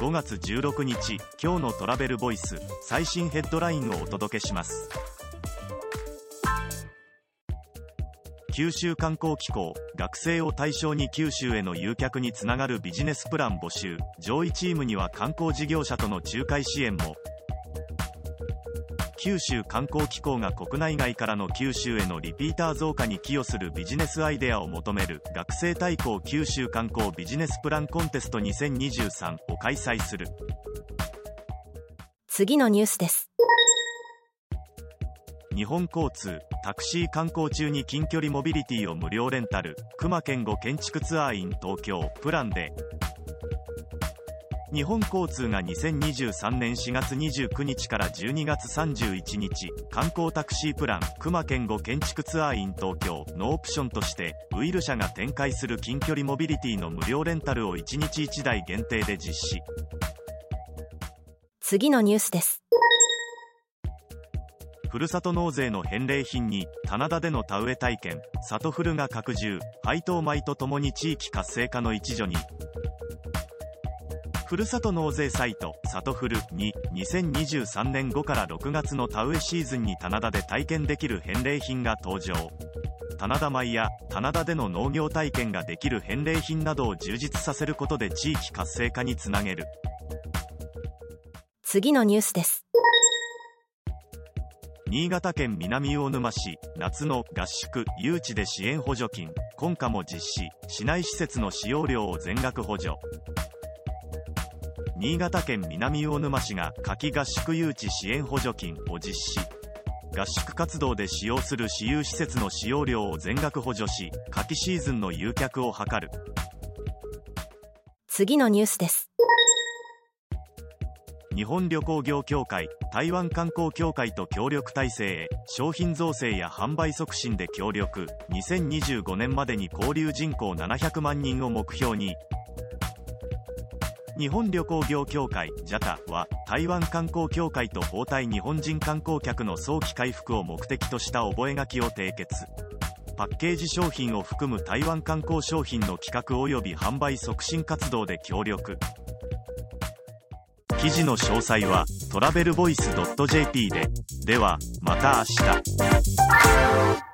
5月16日今日のトラベルボイス最新ヘッドラインをお届けします。九州観光機構学生を対象に九州への誘客につながるビジネスプラン募集。上位チームには観光事業者との仲介支援も。九州観光機構が国内外からの九州へのリピーター増加に寄与するビジネスアイデアを求める学生対抗九州観光ビジネスプランコンテスト2023を開催する。次のニュースです。日本交通タクシー観光中に近距離モビリティを無料レンタル。熊健吾建築ツアーイン東京。プランで。日本交通が2023年4月29日から12月31日観光タクシープラン熊健吾建築ツアーイン東京のオプションとしてウイル社が展開する近距離モビリティの無料レンタルを1日1台限定で実施。次のニュースです。ふるさと納税の返礼品に棚田での田植え体験里フルが拡充配当米とともに地域活性化の一助にふるさと納税サイト、サトフルに2023年5から6月の田植えシーズンに棚田で体験できる返礼品が登場。棚田米や棚田での農業体験ができる返礼品などを充実させることで地域活性化につなげる。次のニュースです。新潟県南魚沼市夏の合宿誘致で支援補助金今夏も実施市内施設の使用料を全額補助新潟県南魚沼市が夏季合宿誘致支援補助金を実施。合宿活動で使用する私有施設の使用料を全額補助し夏季シーズンの誘客を図る。次のニュースです。日本旅行業協会台湾観光協会と協力体制へ商品造成や販売促進で協力。2025年までに交流人口700万人を目標に日本旅行業協会 JATA は台湾観光協会と包帯日本人観光客の早期回復を目的とした覚書を締結。パッケージ商品を含む台湾観光商品の企画及び販売促進活動で協力。記事の詳細はトラベルボイス .jp で。ではまた明日。